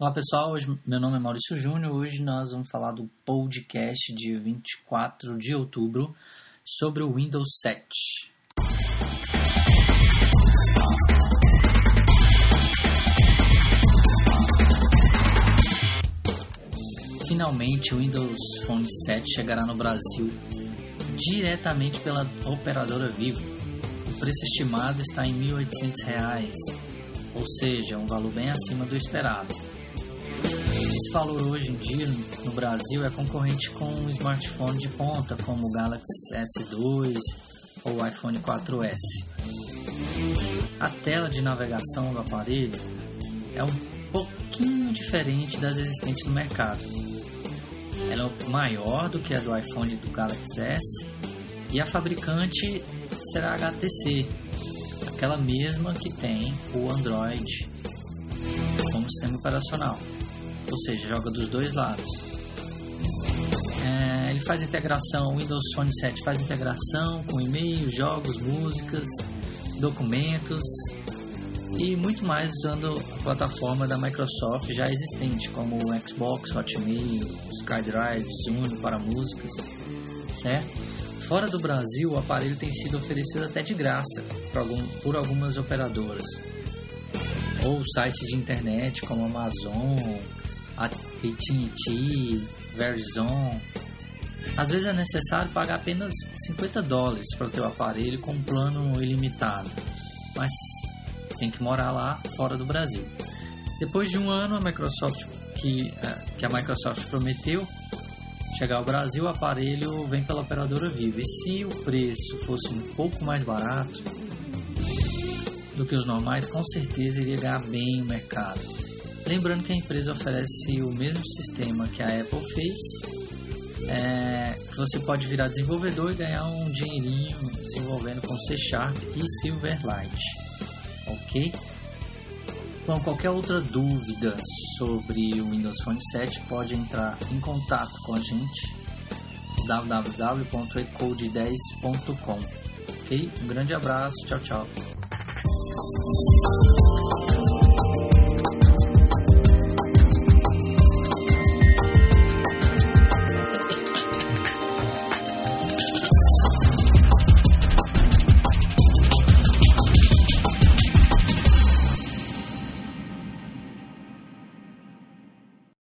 Olá pessoal, hoje, meu nome é Maurício Júnior. Hoje nós vamos falar do podcast de 24 de outubro sobre o Windows 7. Finalmente o Windows Phone 7 chegará no Brasil diretamente pela operadora Vivo. O preço estimado está em R$ 1.800, ou seja, um valor bem acima do esperado. Esse valor hoje em dia no Brasil é concorrente com um smartphone de ponta como o Galaxy S2 ou o iPhone 4S. A tela de navegação do aparelho é um pouquinho diferente das existentes no mercado. Ela é maior do que a do iPhone e do Galaxy S e a fabricante será a HTC, aquela mesma que tem o Android como sistema operacional ou seja, joga dos dois lados. É, ele faz integração, o Windows Phone 7 faz integração com e-mail, jogos, músicas, documentos e muito mais usando a plataforma da Microsoft já existente, como o Xbox, Hotmail, SkyDrive, Zoom para músicas, certo? Fora do Brasil, o aparelho tem sido oferecido até de graça por algumas operadoras ou sites de internet como Amazon, AT&T, Verizon. Às vezes é necessário pagar apenas 50 dólares para o teu aparelho com um plano ilimitado, mas tem que morar lá fora do Brasil. Depois de um ano, a Microsoft que, é, que a Microsoft prometeu chegar ao Brasil, o aparelho vem pela operadora Vivo. E se o preço fosse um pouco mais barato do que os normais, com certeza iria ganhar bem o mercado. Lembrando que a empresa oferece o mesmo sistema que a Apple fez. É, você pode virar desenvolvedor e ganhar um dinheirinho desenvolvendo com C Sharp e Silverlight. Ok? Bom, qualquer outra dúvida sobre o Windows Phone 7 pode entrar em contato com a gente www.ecode10.com. Ok? Um grande abraço, tchau, tchau.